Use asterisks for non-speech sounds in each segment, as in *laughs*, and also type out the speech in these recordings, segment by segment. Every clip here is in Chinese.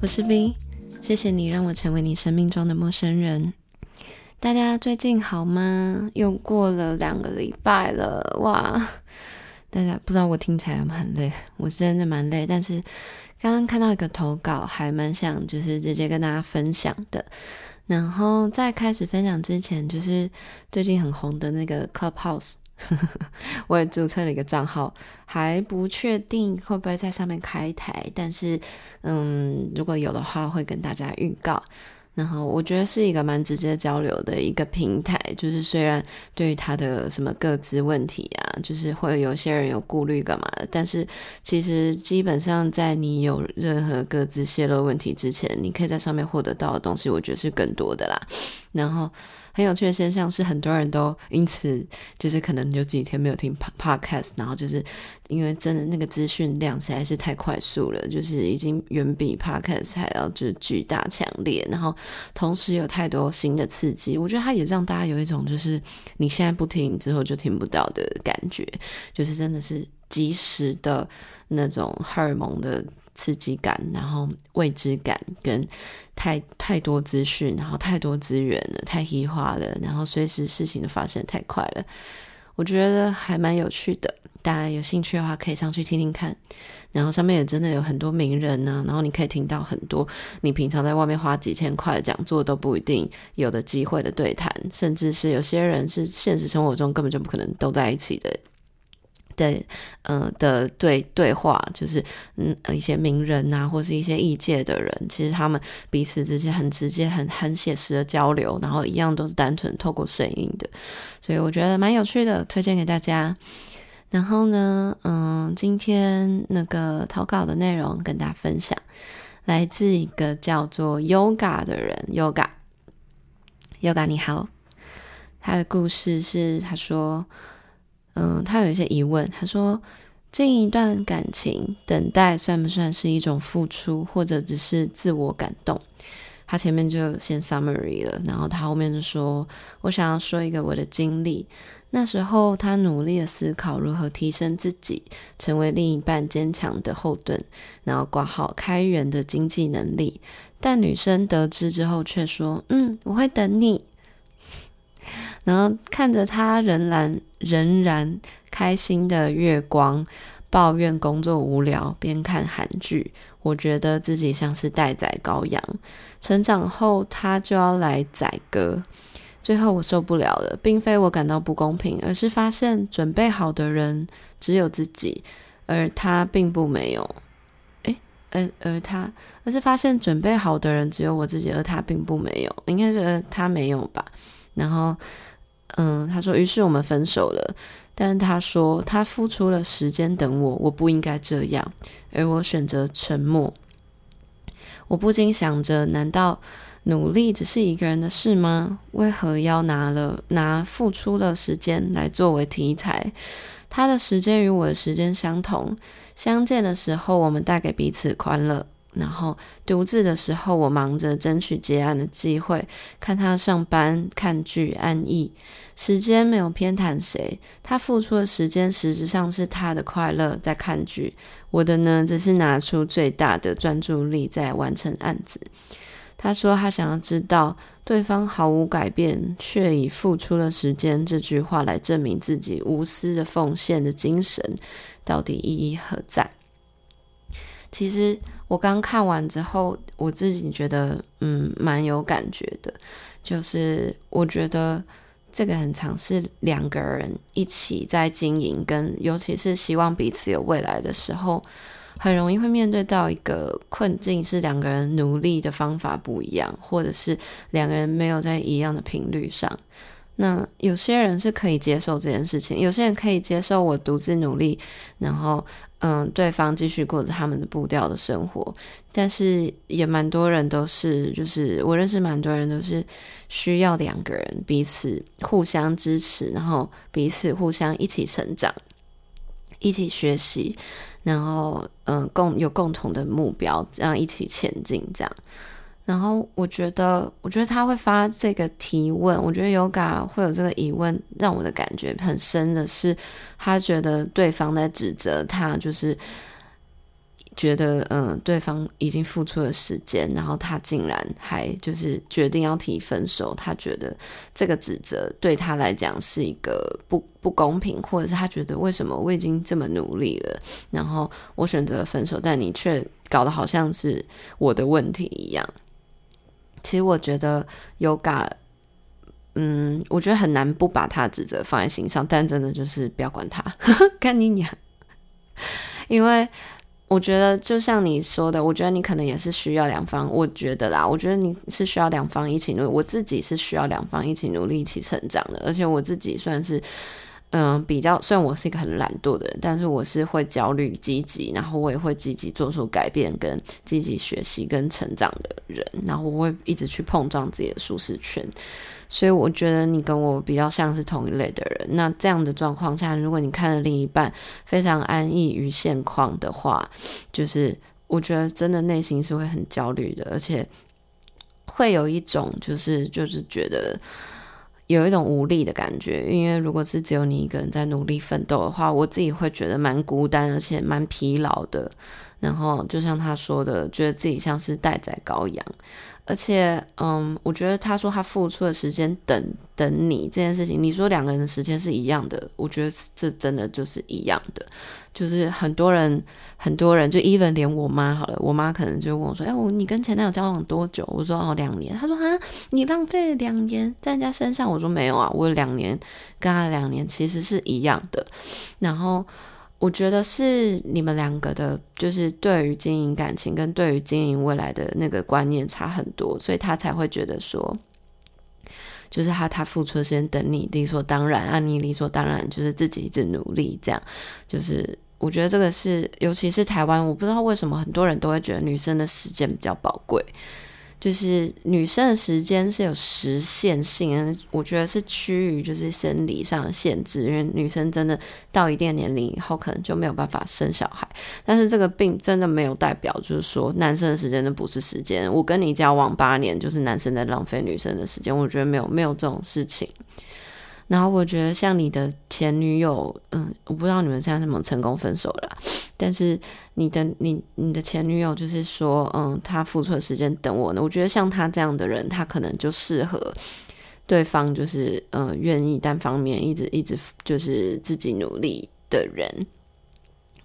我是 V，谢谢你让我成为你生命中的陌生人。大家最近好吗？又过了两个礼拜了，哇！大家不知道我听起来有没有很累，我真的蛮累。但是刚刚看到一个投稿，还蛮想就是直接跟大家分享的。然后在开始分享之前，就是最近很红的那个 Clubhouse。*laughs* 我也注册了一个账号，还不确定会不会在上面开台，但是，嗯，如果有的话，会跟大家预告。然后我觉得是一个蛮直接交流的一个平台，就是虽然对于他的什么个资问题啊，就是会有些人有顾虑干嘛的，但是其实基本上在你有任何个资泄露问题之前，你可以在上面获得到的东西，我觉得是更多的啦。然后。很有趣的现象是，很多人都因此就是可能有几天没有听 podcast，然后就是因为真的那个资讯量实在是太快速了，就是已经远比 podcast 还要就是巨大强烈，然后同时有太多新的刺激，我觉得它也让大家有一种就是你现在不听之后就听不到的感觉，就是真的是即时的那种荷尔蒙的。刺激感，然后未知感，跟太太多资讯，然后太多资源了，太黑化了，然后随时事情的发生太快了，我觉得还蛮有趣的。大家有兴趣的话，可以上去听听看。然后上面也真的有很多名人呢、然后你可以听到很多你平常在外面花几千块讲座都不一定有的机会的对谈，甚至是有些人是现实生活中根本就不可能都在一起的。的，呃的对对话，就是嗯一些名人啊，或是一些异界的人，其实他们彼此之间很直接、很很写实的交流，然后一样都是单纯透过声音的，所以我觉得蛮有趣的，推荐给大家。然后呢，嗯，今天那个投稿的内容跟大家分享，来自一个叫做 Yoga 的人，Yoga，Yoga 你好，他的故事是他说。嗯，他有一些疑问。他说：“这一段感情等待算不算是一种付出，或者只是自我感动？”他前面就先 summary 了，然后他后面就说：“我想要说一个我的经历。那时候他努力的思考如何提升自己，成为另一半坚强的后盾，然后挂好开源的经济能力。但女生得知之后却说：‘嗯，我会等你。’”然后看着他仍然仍然开心的月光，抱怨工作无聊，边看韩剧，我觉得自己像是待宰羔羊。成长后他就要来宰割，最后我受不了了，并非我感到不公平，而是发现准备好的人只有自己，而他并不没有。诶，而而他，而是发现准备好的人只有我自己，而他并不没有，应该是他没有吧。然后。嗯，他说，于是我们分手了。但他说，他付出了时间等我，我不应该这样，而我选择沉默。我不禁想着，难道努力只是一个人的事吗？为何要拿了拿付出的时间来作为题材？他的时间与我的时间相同，相见的时候，我们带给彼此欢乐。然后独自的时候，我忙着争取结案的机会，看他上班、看剧、安逸，时间没有偏袒谁。他付出的时间，实质上是他的快乐在看剧，我的呢，则是拿出最大的专注力在完成案子。他说他想要知道对方毫无改变，却以付出了时间这句话来证明自己无私的奉献的精神到底意义何在。其实我刚看完之后，我自己觉得嗯蛮有感觉的，就是我觉得这个很常是两个人一起在经营，跟尤其是希望彼此有未来的时候，很容易会面对到一个困境，是两个人努力的方法不一样，或者是两个人没有在一样的频率上。那有些人是可以接受这件事情，有些人可以接受我独自努力，然后。嗯，对方继续过着他们的步调的生活，但是也蛮多人都是，就是我认识蛮多人都是需要两个人彼此互相支持，然后彼此互相一起成长，一起学习，然后嗯，共有共同的目标，这样一起前进，这样。然后我觉得，我觉得他会发这个提问，我觉得 Yoga 会有这个疑问，让我的感觉很深的是，他觉得对方在指责他，就是觉得嗯，对方已经付出了时间，然后他竟然还就是决定要提分手。他觉得这个指责对他来讲是一个不不公平，或者是他觉得为什么我已经这么努力了，然后我选择分手，但你却搞得好像是我的问题一样。其实我觉得 Yoga，嗯，我觉得很难不把他指责放在心上，但真的就是不要管他，*laughs* 干你娘，因为。我觉得就像你说的，我觉得你可能也是需要两方。我觉得啦，我觉得你是需要两方一起努。我自己是需要两方一起努力、一起成长的。而且我自己算是，嗯、比较虽然我是一个很懒惰的人，但是我是会焦虑、积极，然后我也会积极做出改变、跟积极学习跟成长的人。然后我会一直去碰撞自己的舒适圈。所以我觉得你跟我比较像是同一类的人。那这样的状况下，如果你看了另一半非常安逸于现况的话，就是我觉得真的内心是会很焦虑的，而且会有一种就是就是觉得有一种无力的感觉。因为如果是只有你一个人在努力奋斗的话，我自己会觉得蛮孤单，而且蛮疲劳的。然后就像他说的，觉得自己像是待宰羔羊。而且，嗯，我觉得他说他付出的时间等等你这件事情，你说两个人的时间是一样的，我觉得这真的就是一样的。就是很多人，很多人就 even 连我妈好了，我妈可能就问我说：“哎，我你跟前男友交往多久？”我说：“哦，两年。”他说：“啊，你浪费两年在人家身上。”我说：“没有啊，我两年跟他两年其实是一样的。”然后。我觉得是你们两个的，就是对于经营感情跟对于经营未来的那个观念差很多，所以他才会觉得说，就是他他付出的时间等你理所当然，啊，你理所当然就是自己一直努力这样，就是我觉得这个是，尤其是台湾，我不知道为什么很多人都会觉得女生的时间比较宝贵。就是女生的时间是有时限性，我觉得是趋于就是生理上的限制，因为女生真的到一定年龄以后，可能就没有办法生小孩。但是这个并真的没有代表，就是说男生的时间都不是时间。我跟你交往八年，就是男生在浪费女生的时间，我觉得没有没有这种事情。然后我觉得像你的前女友，嗯，我不知道你们现在怎么成功分手了，但是你的你你的前女友就是说，嗯，他付出的时间等我呢。我觉得像他这样的人，他可能就适合对方，就是嗯，愿意单方面一直一直就是自己努力的人。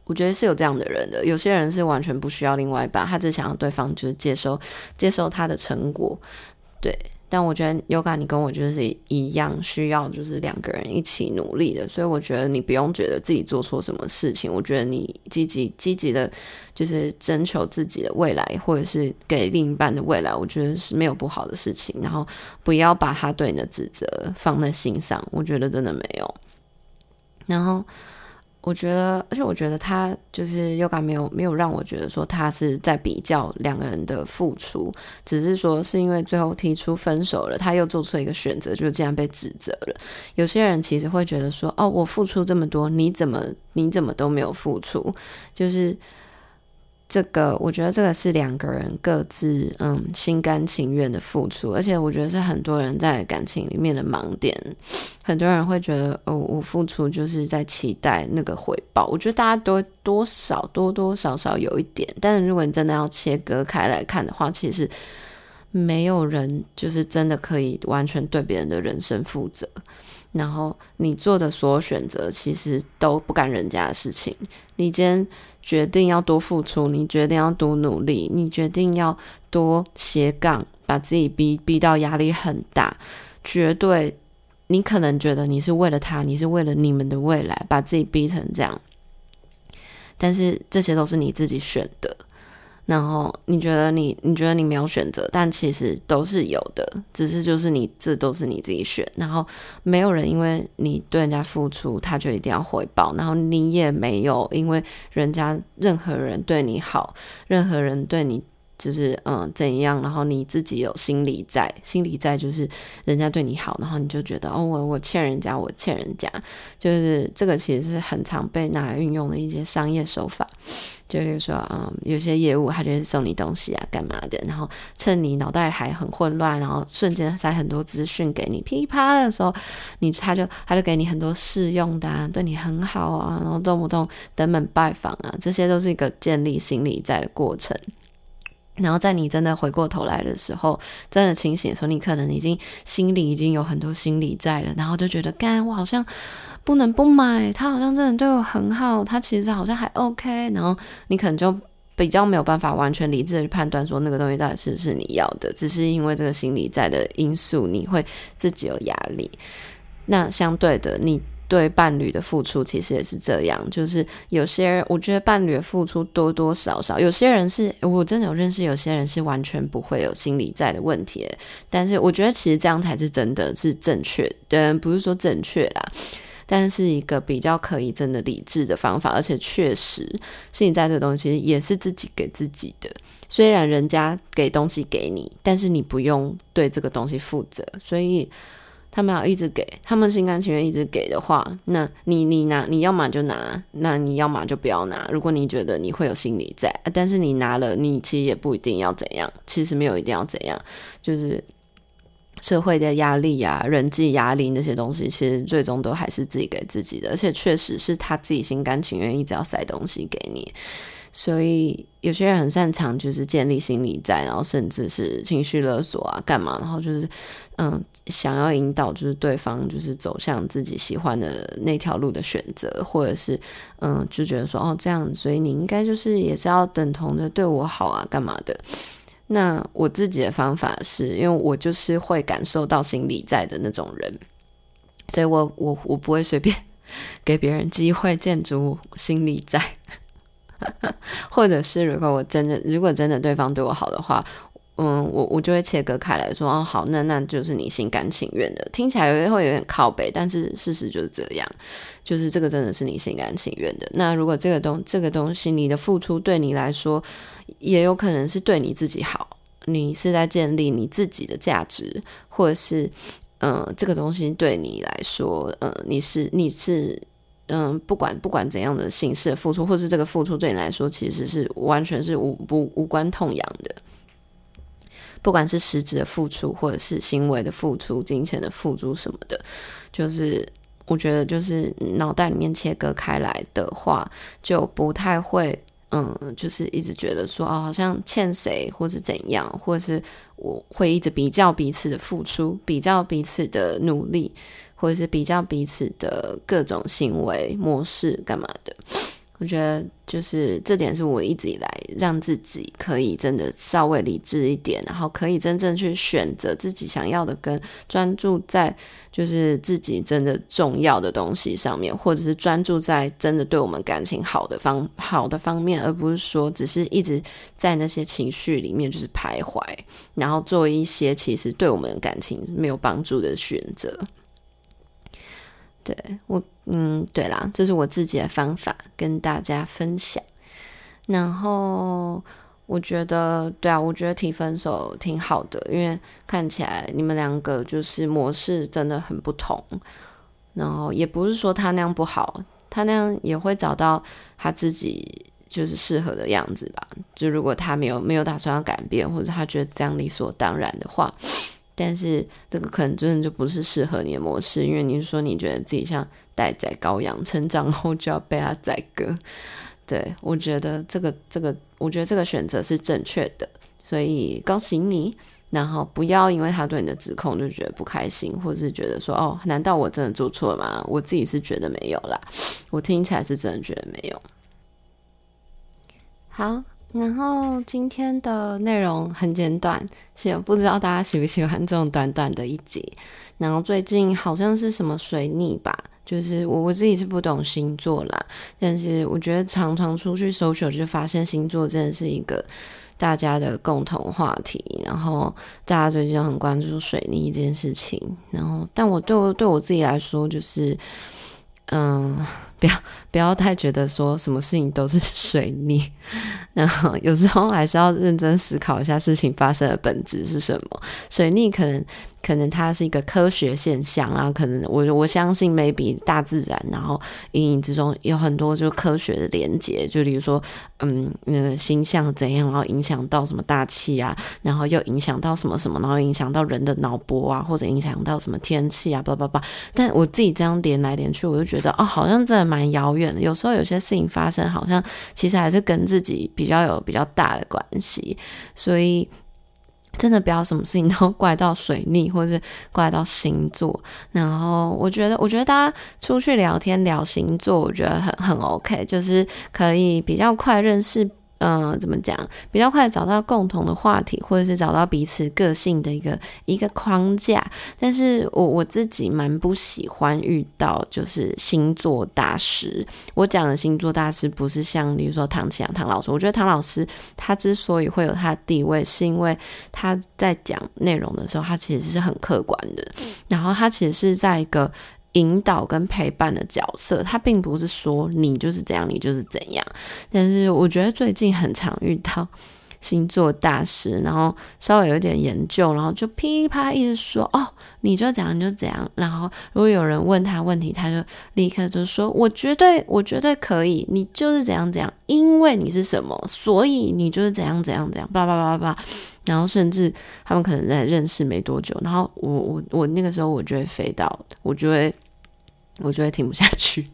我觉得是有这样的人的，有些人是完全不需要另外一半，他只想要对方就是接受接受他的成果，对。但我觉得 Yoga 你跟我就是一样，需要就是两个人一起努力的，所以我觉得你不用觉得自己做错什么事情。我觉得你积极积极的，就是征求自己的未来，或者是给另一半的未来，我觉得是没有不好的事情。然后不要把他对你的指责放在心上，我觉得真的没有。然后。我觉得，而且我觉得他就是 Yoga 没有没有让我觉得说他是在比较两个人的付出，只是说是因为最后提出分手了，他又做出一个选择，就这样被指责了。有些人其实会觉得说，哦，我付出这么多，你怎么你怎么都没有付出，就是。这个我觉得这个是两个人各自嗯心甘情愿的付出，而且我觉得是很多人在感情里面的盲点。很多人会觉得哦，我付出就是在期待那个回报。我觉得大家都多少多多少少有一点，但是如果你真的要切割开来看的话，其实没有人就是真的可以完全对别人的人生负责。然后你做的所有选择，其实都不干人家的事情。你今天决定要多付出，你决定要多努力，你决定要多斜杠，把自己逼逼到压力很大，绝对，你可能觉得你是为了他，你是为了你们的未来，把自己逼成这样。但是这些都是你自己选的。然后你觉得你你觉得你没有选择，但其实都是有的，只是就是你这都是你自己选。然后没有人因为你对人家付出，他就一定要回报。然后你也没有因为人家任何人对你好，任何人对你就是嗯怎样，然后你自己有心理债，心理债就是人家对你好，然后你就觉得哦我我欠人家，我欠人家，就是这个其实是很常被拿来运用的一些商业手法，就比如说嗯有些业务他就是送你东西啊干嘛的，然后趁你脑袋还很混乱，然后瞬间塞很多资讯给你，噼里啪啦的时候，你他就他就给你很多试用的啊，对你很好啊，然后动不动登门拜访啊，这些都是一个建立心理债的过程。然后在你真的回过头来的时候，真的清醒的时候，你可能已经心里已经有很多心理债了，然后就觉得，干，我好像不能不买，他好像真的对我很好，他其实好像还 OK，然后你可能就比较没有办法完全理智的去判断说那个东西到底是不是你要的，只是因为这个心理债的因素，你会自己有压力。那相对的，你。对伴侣的付出其实也是这样，就是有些人，我觉得伴侣的付出多多少少，有些人是我真的有认识，有些人是完全不会有心理债的问题。但是我觉得其实这样才是真的是正确嗯，不是说正确啦，但是一个比较可以真的理智的方法，而且确实心理在这个东西也是自己给自己的。虽然人家给东西给你，但是你不用对这个东西负责，所以。他们要一直给，他们心甘情愿一直给的话，那你你拿，你要么就拿，那你要么就不要拿。如果你觉得你会有心理债，但是你拿了，你其实也不一定要怎样，其实没有一定要怎样，就是社会的压力呀、人际压力那些东西，其实最终都还是自己给自己的，而且确实是他自己心甘情愿一直要塞东西给你。所以有些人很擅长就是建立心理债，然后甚至是情绪勒索啊，干嘛？然后就是嗯，想要引导就是对方就是走向自己喜欢的那条路的选择，或者是嗯，就觉得说哦这样，所以你应该就是也是要等同的对我好啊，干嘛的？那我自己的方法是因为我就是会感受到心理债的那种人，所以我我我不会随便 *laughs* 给别人机会建筑心理债。*laughs* 或者是如果我真的，如果真的对方对我好的话，嗯，我我就会切割开来说，哦，好，那那就是你心甘情愿的，听起来会有点靠北，但是事实就是这样，就是这个真的是你心甘情愿的。那如果这个东这个东西你的付出对你来说，也有可能是对你自己好，你是在建立你自己的价值，或者是嗯，这个东西对你来说，嗯，你是你是。嗯，不管不管怎样的形式的付出，或是这个付出对你来说，其实是完全是无不无关痛痒的。不管是实质的付出，或者是行为的付出、金钱的付出什么的，就是我觉得，就是脑袋里面切割开来的话，就不太会，嗯，就是一直觉得说，哦，好像欠谁，或是怎样，或者是我会一直比较彼此的付出，比较彼此的努力。或者是比较彼此的各种行为模式干嘛的，我觉得就是这点是我一直以来让自己可以真的稍微理智一点，然后可以真正去选择自己想要的，跟专注在就是自己真的重要的东西上面，或者是专注在真的对我们感情好的方好的方面，而不是说只是一直在那些情绪里面就是徘徊，然后做一些其实对我们感情没有帮助的选择。对我，嗯，对啦，这是我自己的方法，跟大家分享。然后我觉得，对啊，我觉得提分手挺好的，因为看起来你们两个就是模式真的很不同。然后也不是说他那样不好，他那样也会找到他自己就是适合的样子吧。就如果他没有没有打算要改变，或者他觉得这样理所当然的话。但是这个可能真的就不是适合你的模式，因为你说你觉得自己像待宰羔羊，成长后就要被他宰割。*laughs* 对，我觉得这个这个，我觉得这个选择是正确的，所以恭喜你。然后不要因为他对你的指控就觉得不开心，或者是觉得说哦，难道我真的做错了吗？我自己是觉得没有啦，我听起来是真的觉得没有。好。然后今天的内容很简短，是不知道大家喜不喜欢这种短短的一集。然后最近好像是什么水逆吧，就是我我自己是不懂星座啦，但是我觉得常常出去 social 就发现星座真的是一个大家的共同话题。然后大家最近很关注水逆这件事情。然后，但我对我对我自己来说，就是嗯。不要不要太觉得说什么事情都是水逆，*laughs* 然后有时候还是要认真思考一下事情发生的本质是什么。水逆可能。可能它是一个科学现象啊，可能我我相信 maybe 大自然，然后阴影之中有很多就科学的连接，就比如说，嗯，那个星象怎样，然后影响到什么大气啊，然后又影响到什么什么，然后影响到人的脑波啊，或者影响到什么天气啊，叭叭叭。但我自己这样连来连去，我就觉得哦，好像真的蛮遥远的。有时候有些事情发生，好像其实还是跟自己比比较有比较大的关系，所以。真的不要什么事情都怪到水逆，或者是怪到星座。然后我觉得，我觉得大家出去聊天聊星座，我觉得很很 OK，就是可以比较快认识。嗯、怎么讲？比较快找到共同的话题，或者是找到彼此个性的一个一个框架。但是我我自己蛮不喜欢遇到就是星座大师。我讲的星座大师不是像比如说唐启阳唐老师。我觉得唐老师他之所以会有他的地位，是因为他在讲内容的时候，他其实是很客观的。然后他其实是在一个。引导跟陪伴的角色，他并不是说你就是怎样，你就是怎样。但是我觉得最近很常遇到星座大师，然后稍微有点研究，然后就噼里啪一直说哦，你就怎样，你就怎样。然后如果有人问他问题，他就立刻就说我绝对我绝对可以，你就是怎样怎样，因为你是什么，所以你就是怎样怎样怎样，叭叭叭叭叭。然后甚至他们可能在认识没多久，然后我我我那个时候我就会飞到，我就会。我就会听不下去，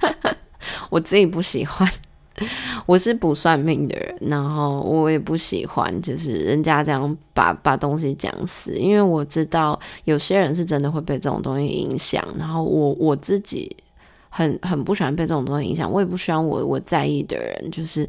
*laughs* 我自己不喜欢。我是不算命的人，然后我也不喜欢，就是人家这样把把东西讲死，因为我知道有些人是真的会被这种东西影响，然后我我自己很很不喜欢被这种东西影响，我也不希望我我在意的人就是。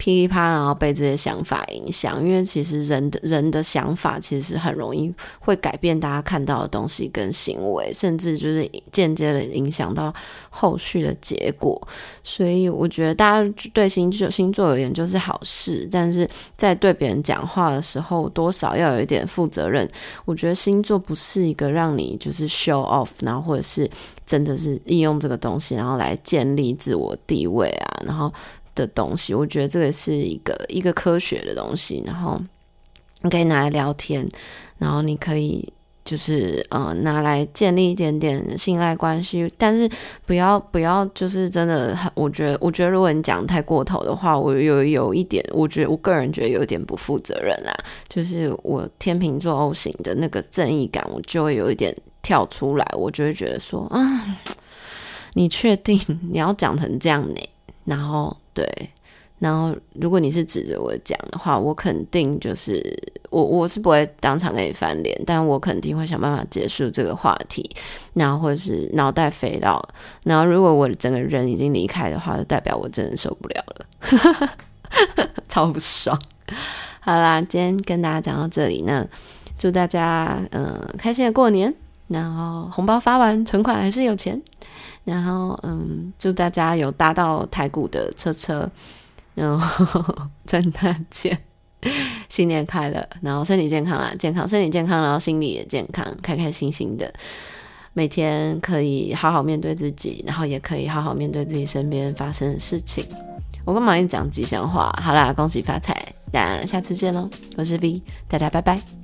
噼里啪啦，然后被这些想法影响，因为其实人的人的想法其实很容易会改变大家看到的东西跟行为，甚至就是间接的影响到后续的结果。所以我觉得大家对星座星座而言就是好事，但是在对别人讲话的时候，多少要有一点负责任。我觉得星座不是一个让你就是 show off，然后或者是真的是利用这个东西，然后来建立自我地位啊，然后。的东西，我觉得这个是一个一个科学的东西，然后你可以拿来聊天，然后你可以就是呃拿来建立一点点信赖关系，但是不要不要就是真的，我觉得我觉得如果你讲太过头的话，我有有一点，我觉得我个人觉得有点不负责任啦，就是我天秤座 O 型的那个正义感，我就会有一点跳出来，我就会觉得说啊，你确定你要讲成这样呢？然后对，然后如果你是指着我讲的话，我肯定就是我我是不会当场跟你翻脸，但我肯定会想办法结束这个话题，然后或者是脑袋飞到，然后如果我整个人已经离开的话，就代表我真的受不了了，*laughs* 超不爽。好啦，今天跟大家讲到这里，那祝大家嗯、呃、开心的过年，然后红包发完，存款还是有钱。然后，嗯，祝大家有搭到台股的车车，然后赚大钱，新年快乐，然后身体健康啦，健康，身体健康，然后心理也健康，开开心心的，每天可以好好面对自己，然后也可以好好面对自己身边发生的事情。我干嘛一讲吉祥话？好啦，恭喜发财，那下次见喽，我是 V，大家拜拜。